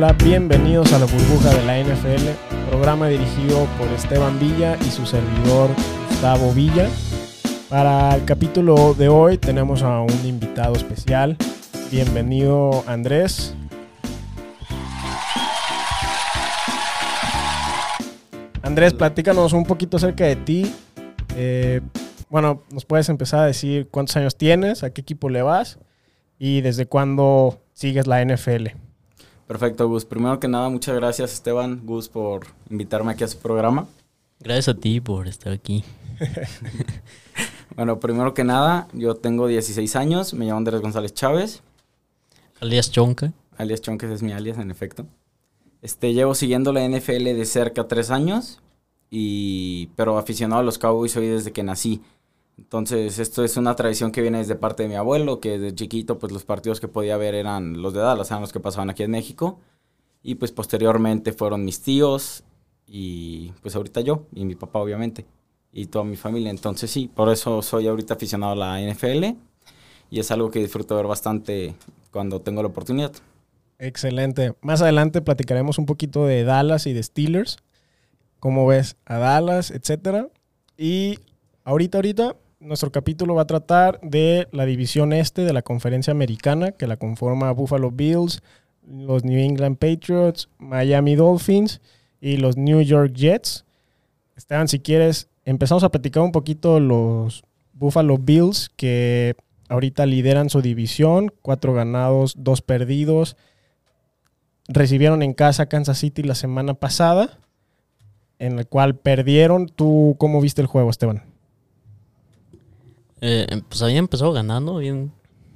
Hola, bienvenidos a la burbuja de la NFL, programa dirigido por Esteban Villa y su servidor Gustavo Villa. Para el capítulo de hoy tenemos a un invitado especial. Bienvenido Andrés. Andrés, platícanos un poquito acerca de ti. Eh, bueno, nos puedes empezar a decir cuántos años tienes, a qué equipo le vas y desde cuándo sigues la NFL. Perfecto, Gus. Primero que nada, muchas gracias Esteban, Gus, por invitarme aquí a su programa. Gracias a ti por estar aquí. bueno, primero que nada, yo tengo 16 años, me llamo Andrés González Chávez. Alias Chonca. Alias Chonca es mi alias, en efecto. Este, llevo siguiendo la NFL de cerca tres años, y, pero aficionado a los Cowboys soy desde que nací. Entonces, esto es una tradición que viene desde parte de mi abuelo, que desde chiquito, pues los partidos que podía ver eran los de Dallas, eran los que pasaban aquí en México. Y pues posteriormente fueron mis tíos y pues ahorita yo y mi papá, obviamente, y toda mi familia. Entonces, sí, por eso soy ahorita aficionado a la NFL y es algo que disfruto ver bastante cuando tengo la oportunidad. Excelente. Más adelante platicaremos un poquito de Dallas y de Steelers. ¿Cómo ves a Dallas, etcétera? Y ahorita, ahorita nuestro capítulo va a tratar de la división este de la conferencia americana, que la conforma Buffalo Bills, los New England Patriots, Miami Dolphins y los New York Jets. Esteban, si quieres, empezamos a platicar un poquito los Buffalo Bills, que ahorita lideran su división, cuatro ganados, dos perdidos. Recibieron en casa Kansas City la semana pasada, en el cual perdieron. ¿Tú cómo viste el juego, Esteban? Eh, pues había empezado ganando, bien.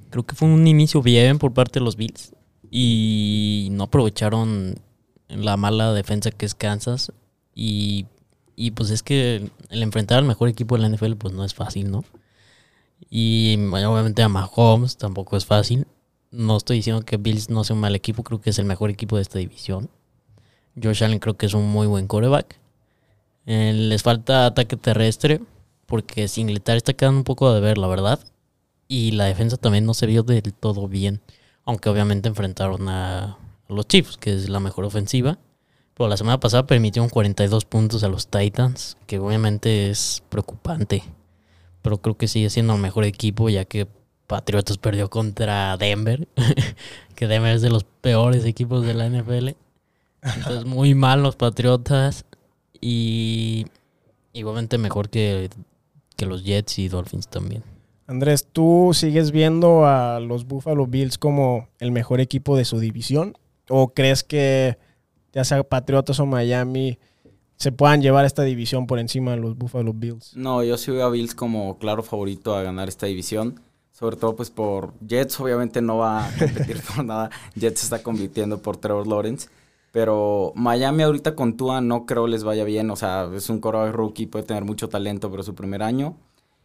Creo que fue un inicio bien por parte de los Bills. Y no aprovecharon la mala defensa que es Kansas. Y, y pues es que el enfrentar al mejor equipo de la NFL pues no es fácil, ¿no? Y obviamente a Mahomes tampoco es fácil. No estoy diciendo que Bills no sea un mal equipo, creo que es el mejor equipo de esta división. Josh Allen creo que es un muy buen coreback. Eh, les falta ataque terrestre, porque Singletary está quedando un poco de ver, la verdad. Y la defensa también no se vio del todo bien. Aunque obviamente enfrentaron a los Chiefs, que es la mejor ofensiva. Pero la semana pasada permitieron 42 puntos a los Titans, que obviamente es preocupante. Pero creo que sigue siendo el mejor equipo, ya que Patriotas perdió contra Denver, que Denver es de los peores equipos de la NFL. Entonces, muy mal los Patriotas. Y igualmente mejor que que los Jets y Dolphins también. Andrés, ¿tú sigues viendo a los Buffalo Bills como el mejor equipo de su división? ¿O crees que ya sea Patriotas o Miami se puedan llevar esta división por encima de los Buffalo Bills? No, yo sí veo a Bills como claro favorito a ganar esta división. Sobre todo pues por Jets, obviamente no va a competir por nada. Jets está compitiendo por Trevor Lawrence. Pero Miami ahorita con Tua no creo les vaya bien. O sea, es un coro rookie, puede tener mucho talento, pero su primer año.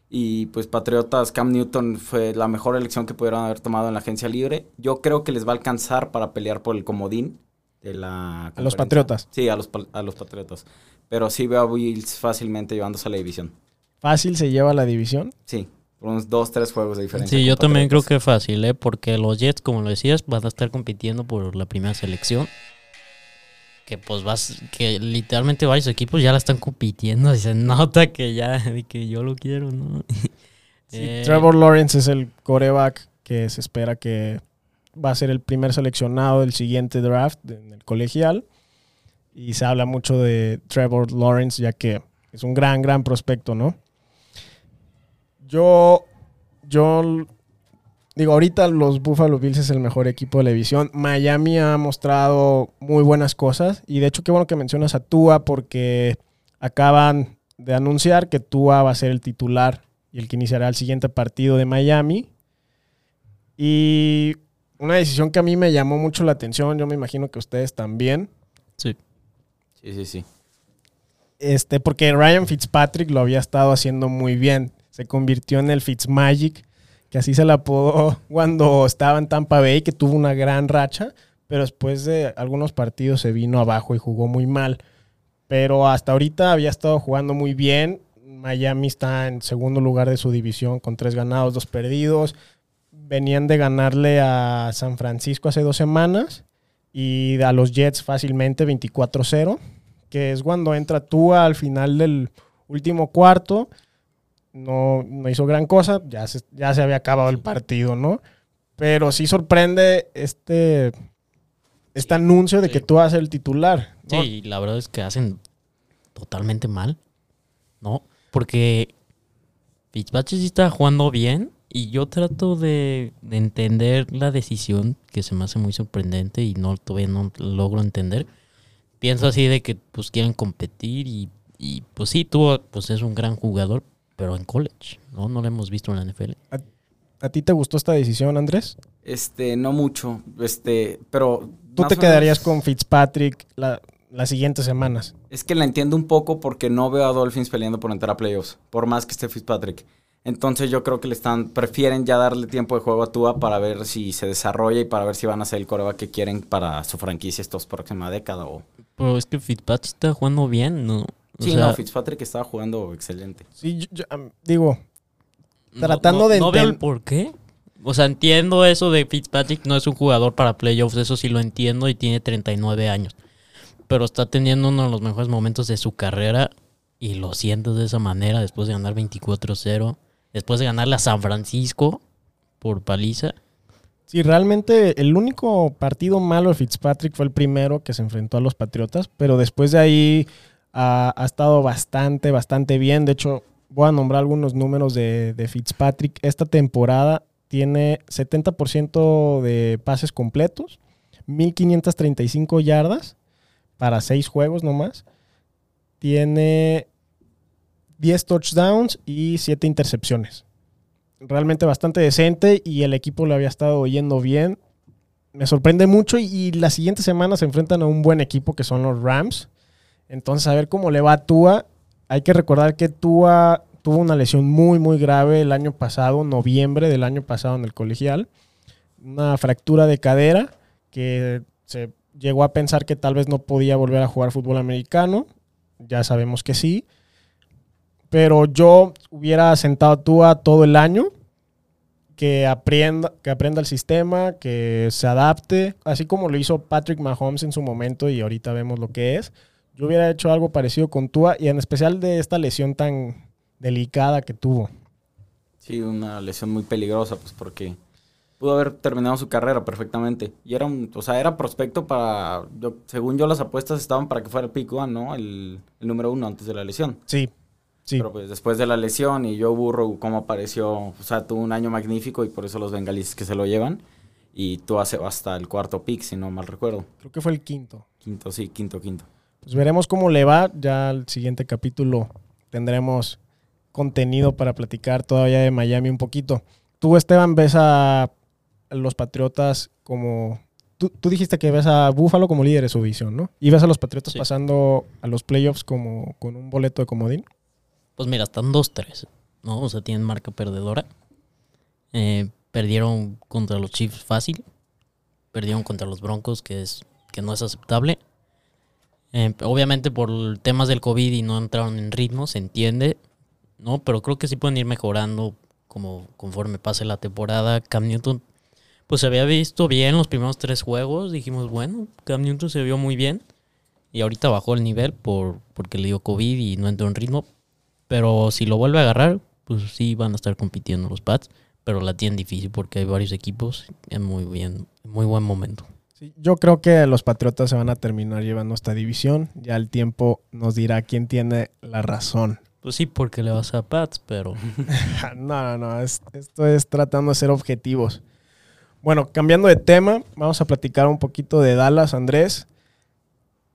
Y pues Patriotas, Cam Newton fue la mejor elección que pudieron haber tomado en la agencia libre. Yo creo que les va a alcanzar para pelear por el comodín de la... A los Patriotas. Sí, a los, a los Patriotas. Pero sí veo a Bills fácilmente llevándose a la división. ¿Fácil se lleva la división? Sí, por unos dos, tres juegos de diferencia. Sí, yo también creo que fácil, ¿eh? porque los Jets, como lo decías, van a estar compitiendo por la primera selección que pues vas, que literalmente varios equipos ya la están compitiendo y se nota que ya, que yo lo quiero, ¿no? Eh, Trevor Lawrence es el coreback que se espera que va a ser el primer seleccionado del siguiente draft en el colegial. Y se habla mucho de Trevor Lawrence ya que es un gran, gran prospecto, ¿no? Yo, yo Digo, ahorita los Buffalo Bills es el mejor equipo de la división. Miami ha mostrado muy buenas cosas. Y de hecho, qué bueno que mencionas a Tua porque acaban de anunciar que Tua va a ser el titular y el que iniciará el siguiente partido de Miami. Y una decisión que a mí me llamó mucho la atención, yo me imagino que ustedes también. Sí. Sí, sí, sí. Este, porque Ryan Fitzpatrick lo había estado haciendo muy bien. Se convirtió en el Fitzmagic que así se la apodó cuando estaba en Tampa Bay, que tuvo una gran racha, pero después de algunos partidos se vino abajo y jugó muy mal. Pero hasta ahorita había estado jugando muy bien. Miami está en segundo lugar de su división con tres ganados, dos perdidos. Venían de ganarle a San Francisco hace dos semanas y a los Jets fácilmente 24-0, que es cuando entra Tua al final del último cuarto. No, no hizo gran cosa, ya se, ya se había acabado el partido, ¿no? Pero sí sorprende este, este anuncio de sí. que tú vas a ser el titular. ¿no? Sí, la verdad es que hacen totalmente mal, ¿no? Porque Fitzpatrick sí está jugando bien y yo trato de, de entender la decisión que se me hace muy sorprendente y no todavía no logro entender. Pienso así de que pues quieren competir y, y, pues sí, tú pues es un gran jugador, pero en college, ¿no? No lo hemos visto en la NFL. ¿A ti te gustó esta decisión, Andrés? Este, no mucho. Este, pero. ¿Tú te quedarías menos- con Fitzpatrick la- las siguientes semanas? Es que la entiendo un poco porque no veo a Dolphins peleando por entrar a playoffs, por más que esté Fitzpatrick. Entonces yo creo que le están, prefieren ya darle tiempo de juego a Tua para ver si se desarrolla y para ver si van a ser el coreback que quieren para su franquicia estos próxima década. O... Pero es que Fitzpatrick está jugando bien, ¿no? O Sí, sea, no, Fitzpatrick estaba jugando excelente. Sí, yo- yo, am, digo, no- tratando no- de No veo el por qué. O sea, entiendo eso de Fitzpatrick no es un jugador para playoffs, eso sí lo entiendo y tiene 39 años. Pero está teniendo uno de los mejores momentos de su carrera y lo siento de esa manera después de ganar 24-0, después de ganarle a San Francisco por paliza. sí, realmente el único partido malo de Fitzpatrick fue el primero que se enfrentó a los Patriotas, pero después de ahí ha, estado bastante, bastante bien. De hecho, voy a nombrar algunos números de, de Fitzpatrick. Esta temporada tiene 70% de pases completos, 1535 yardas para 6 juegos nomás. Tiene 10 touchdowns y 7 intercepciones. Realmente bastante decente y el equipo le había estado yendo bien. Me sorprende mucho y, y la siguiente semana se enfrentan a un buen equipo que son los Rams. Entonces a ver cómo le va a Tua. Hay que recordar que Tua tuvo una lesión muy muy grave el año pasado, noviembre del año pasado en el colegial. Una fractura de cadera que se llegó a pensar que tal vez no podía volver a jugar fútbol americano. Ya sabemos que sí. Pero yo hubiera sentado a Tua todo el año. Que aprenda, que aprenda el sistema, que se adapte, así como lo hizo Patrick Mahomes en su momento y ahorita vemos lo que es. Yo hubiera hecho algo parecido con Tua y en especial de esta lesión tan delicada que tuvo. Sí, una lesión muy peligrosa, pues porque pudo haber terminado su carrera perfectamente. Y era un, o sea, era prospecto para, yo- según yo las apuestas estaban para que fuera el pick one, ¿no? El, el número uno antes de la lesión. Sí, sí. Pero pues después de la lesión y Joe Burrow cómo apareció, o sea, tuvo un año magnífico y por eso los bengalíes que se lo llevan. Y tú hace hasta el cuarto pick, si no mal recuerdo. Creo que fue el quinto. Quinto, sí, quinto, quinto. Pues veremos cómo le va. Ya al siguiente capítulo tendremos contenido para platicar todavía de Miami un poquito. Tú, Esteban, ves a los Patriotas como... Tú, tú dijiste que ves a Buffalo como líder de su división, ¿no? Y ves a los Patriotas Sí. pasando a los playoffs como con un boleto de comodín. Pues mira, están 2-3, ¿no? O sea, tienen marca perdedora. Eh, perdieron contra los Chiefs fácil. Perdieron contra los Broncos, que es que no es aceptable. Eh, obviamente por temas del COVID y no entraron en ritmo, se entiende, ¿no? Pero creo que sí pueden ir mejorando como conforme pase la temporada. Cam Newton, pues se había visto bien los primeros tres juegos. Dijimos, bueno, Cam Newton se vio muy bien. Y ahorita bajó el nivel por, porque le dio COVID y no entró en ritmo. Pero si lo vuelve a agarrar, pues sí van a estar compitiendo los Pats. Pero la tienen difícil porque hay varios equipos en muy bien, en muy buen momento. Sí, yo creo que los Patriotas se van a terminar llevando esta división. Ya el tiempo nos dirá quién tiene la razón. Pues sí, porque le vas a Pats, pero no, no, no. es- esto es tratando de ser objetivos. Bueno, cambiando de tema, vamos a platicar un poquito de Dallas, Andrés.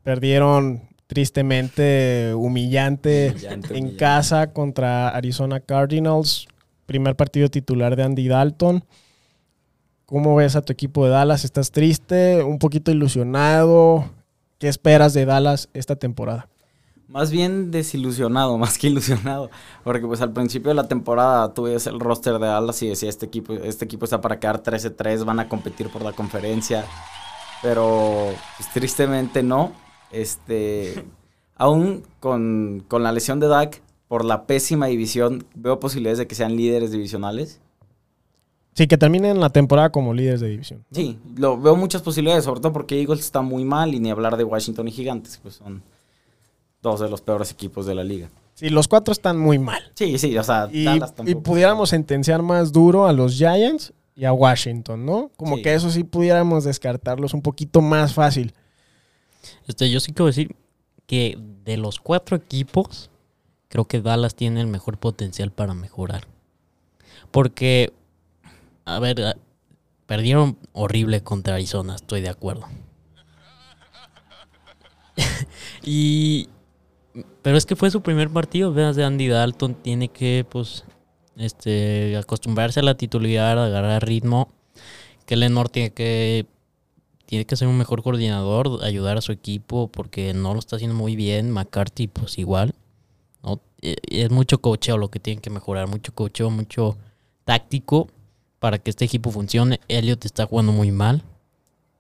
Perdieron tristemente, humillante, Humillante, en humillante. casa contra Arizona Cardinals. Primer partido titular de Andy Dalton. ¿Cómo ves a tu equipo de Dallas? ¿Estás triste? ¿Un poquito ilusionado? ¿Qué esperas de Dallas esta temporada? Más bien desilusionado, más que ilusionado. Porque pues al principio de la temporada tú el roster de Dallas y decía, este equipo, este equipo está para quedar 13-3, van a competir por la conferencia. Pero pues, tristemente no. Este, aún con, con la lesión de Dak, por la pésima división, veo posibilidades de que sean líderes divisionales. Sí, que terminen la temporada como líderes de división. Sí, lo, veo muchas posibilidades, sobre todo porque Eagles está muy mal y ni hablar de Washington y Gigantes, pues son dos de los peores equipos de la liga. Sí, los cuatro están muy mal. Sí, sí, o sea, Y, Dallas y tampoco. pudiéramos sentenciar más duro a los Giants y a Washington, ¿no? Como Sí. que eso sí pudiéramos descartarlos un poquito más fácil. Este, yo sí quiero decir que de los cuatro equipos, creo que Dallas tiene el mejor potencial para mejorar. Porque, a ver, perdieron horrible contra Arizona, estoy de acuerdo. y, pero es que fue su primer partido, veas, de Andy Dalton, tiene que, pues, este, acostumbrarse a la titularidad, agarrar ritmo. Que Lenore tiene que tiene que ser un mejor coordinador, ayudar a su equipo porque no lo está haciendo muy bien. McCarthy, pues igual. ¿no? Eh, Es mucho cocheo lo que tienen que mejorar, mucho cocheo, mucho táctico para que este equipo funcione. Elliot está jugando muy mal,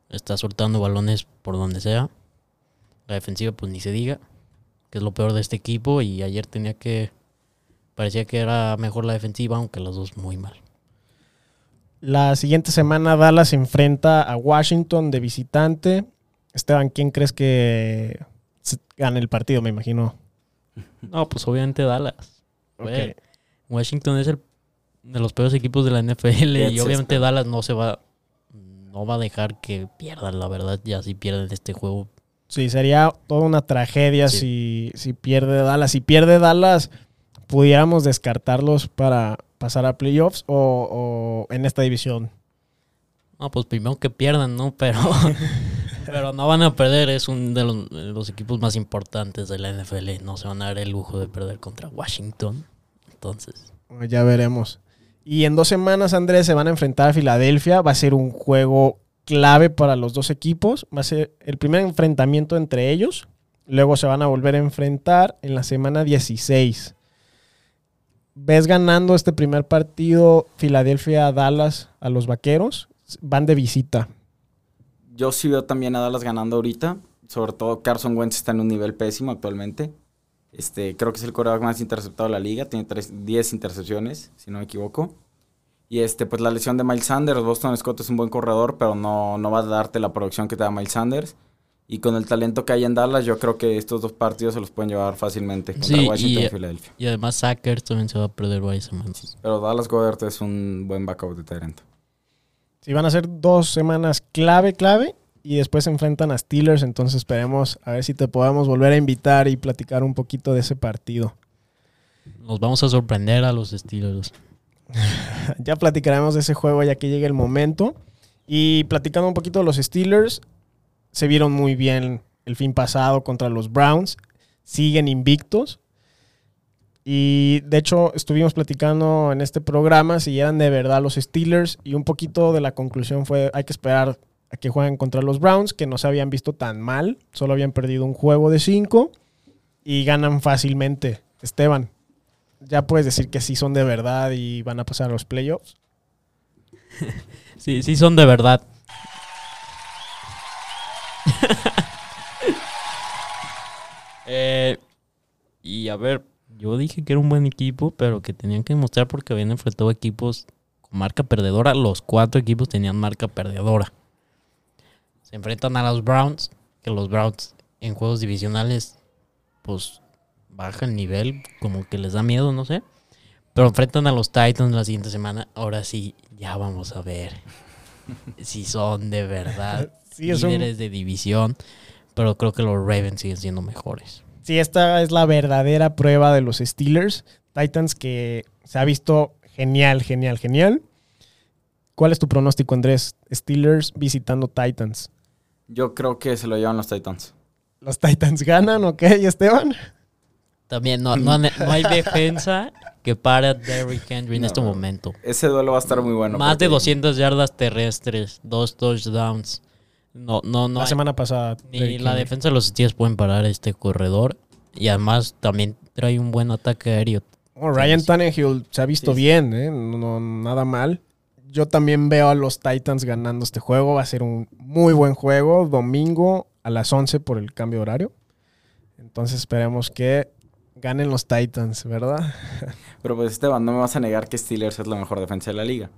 está soltando balones por donde sea. La defensiva, pues ni se diga, que es lo peor de este equipo. Y ayer tenía que, parecía que era mejor la defensiva, aunque las dos muy mal. La siguiente semana Dallas se enfrenta a Washington de visitante. Esteban, ¿quién crees que se- gane el partido? Me imagino. No, pues obviamente Dallas. Ok. Güey, Washington es el de los peores equipos de la NFL y obviamente. Dallas no se va no va a dejar que pierdan, la verdad, ya si pierden este juego. Sí, sería toda una tragedia si, si pierde Dallas. Si pierde Dallas, pudiéramos descartarlos para pasar a playoffs o, o en esta división. No, pues primero que pierdan, ¿no? Pero pero no van a perder, es un de los, de los equipos más importantes de la NFL, no se van a dar el lujo de perder contra Washington. Entonces, Ya veremos. Y en dos semanas, Andrés, se van a enfrentar a Filadelfia. Va a ser un juego clave para los dos equipos. Va a ser el primer enfrentamiento entre ellos. Luego se van a volver a enfrentar en la semana 16. ¿Ves ganando este primer partido Filadelfia-Dallas a los Vaqueros? Van de visita. Yo sí veo también a Dallas ganando ahorita. Sobre todo Carson Wentz está en un nivel pésimo actualmente. Este, creo que es el coreback más interceptado de la liga. Tiene tres- 10 intercepciones, si no me equivoco. Y este, pues la lesión de Miles Sanders. Boston Scott es un buen corredor, pero no, no va a darte la producción que te da Miles Sanders. Y con el talento que hay en Dallas, yo creo que estos dos partidos se los pueden llevar fácilmente contra Sí, Washington y, y- Filadelfia. y además Sackers también se va a perder varias semanas. Pero Dallas Goddard es un buen backup de talento. Sí, van a ser dos semanas clave, clave. Y después se enfrentan a Steelers. Entonces esperemos a ver si te podemos volver a invitar y platicar un poquito de ese partido. Nos vamos a sorprender a los Steelers. Ya platicaremos de ese juego ya que llegue el momento. Y platicando un poquito de los Steelers, se vieron muy bien el fin pasado contra los Browns. Siguen invictos. Y de hecho estuvimos platicando en este programa si eran de verdad los Steelers. Y un poquito de la conclusión fue hay que esperar que jueguen contra los Browns, que no se habían visto tan mal. Solo habían perdido un juego de cinco. Y ganan fácilmente. Esteban, ya puedes decir que sí son de verdad y van a pasar a los playoffs. Sí, sí son de verdad. Eh, y a ver, yo dije que era un buen equipo, pero que tenían que demostrar porque habían enfrentado equipos con marca perdedora. Los cuatro equipos tenían marca perdedora. Se enfrentan a los Browns, que los Browns en juegos divisionales, pues baja el nivel, como que les da miedo, no sé. Pero enfrentan a los Titans la siguiente semana. Ahora sí, ya vamos a ver si son de verdad Sí, es un- líderes de división. Pero creo que los Ravens siguen siendo mejores. Sí, esta es la verdadera prueba de los Steelers. Titans que se ha visto genial, genial, genial. ¿Cuál es tu pronóstico, Andrés? Steelers visitando Titans. Yo creo que se lo llevan los Titans. ¿Los Titans ganan, ok, Esteban? También no, no, no hay defensa que pare a Derrick Henry en No. este momento. Ese duelo va a estar muy bueno. Más de porque- 200 yardas terrestres, dos touchdowns. No, no, no. la hay- semana pasada. ni Derrick la Henry. defensa de los Steelers pueden parar este corredor. Y además también trae un buen ataque aéreo. Oh, Ryan Tannehill se ha visto Sí, sí. bien, ¿eh? No- nada mal. Yo también veo a los Titans ganando este juego. Va a ser un muy buen juego. Domingo a las 11 por el cambio de horario. Entonces esperemos que ganen los Titans, ¿verdad? Pero pues Esteban, no me vas a negar que Steelers es la mejor defensa de la liga.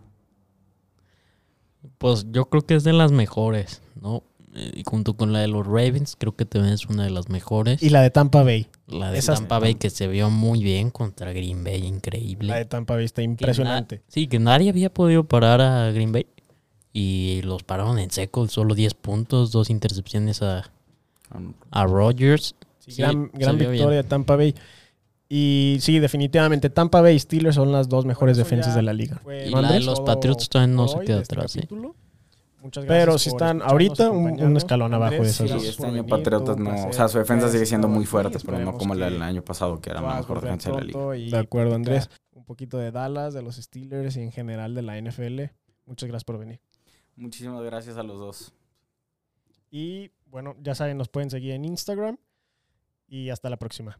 Pues yo creo que es de las mejores, ¿no? Eh, Y junto con la de los Ravens, creo que también es una de las mejores. Y la de Tampa Bay. La de esas- Tampa Bay que se vio muy bien contra Green Bay, increíble. La de Tampa Bay está impresionante. na- sí, que nadie había podido parar a Green Bay. Y los pararon en seco, solo 10 puntos, dos intercepciones a, a Rodgers. Sí, Sí, gran gran victoria de Tampa Bay. Y sí, definitivamente Tampa Bay y Steelers son las dos mejores defensas de la liga. Y ¿No, la de los Patriots todavía no se queda este atrás. ¿eh? Muchas Pero gracias si por están ahorita un- un escalón abajo de esas Sí, gracias este año Patriotas no. O sea, su defensa sigue siendo muy fuerte, pero no como la del año pasado, que era la mejor defensa de la liga. y De acuerdo, Andrés. Un poquito de Dallas, de los Steelers y en general de la NFL. Muchas gracias por venir. Muchísimas gracias a los dos. Y bueno, ya saben, nos pueden seguir en Instagram. Y hasta la próxima.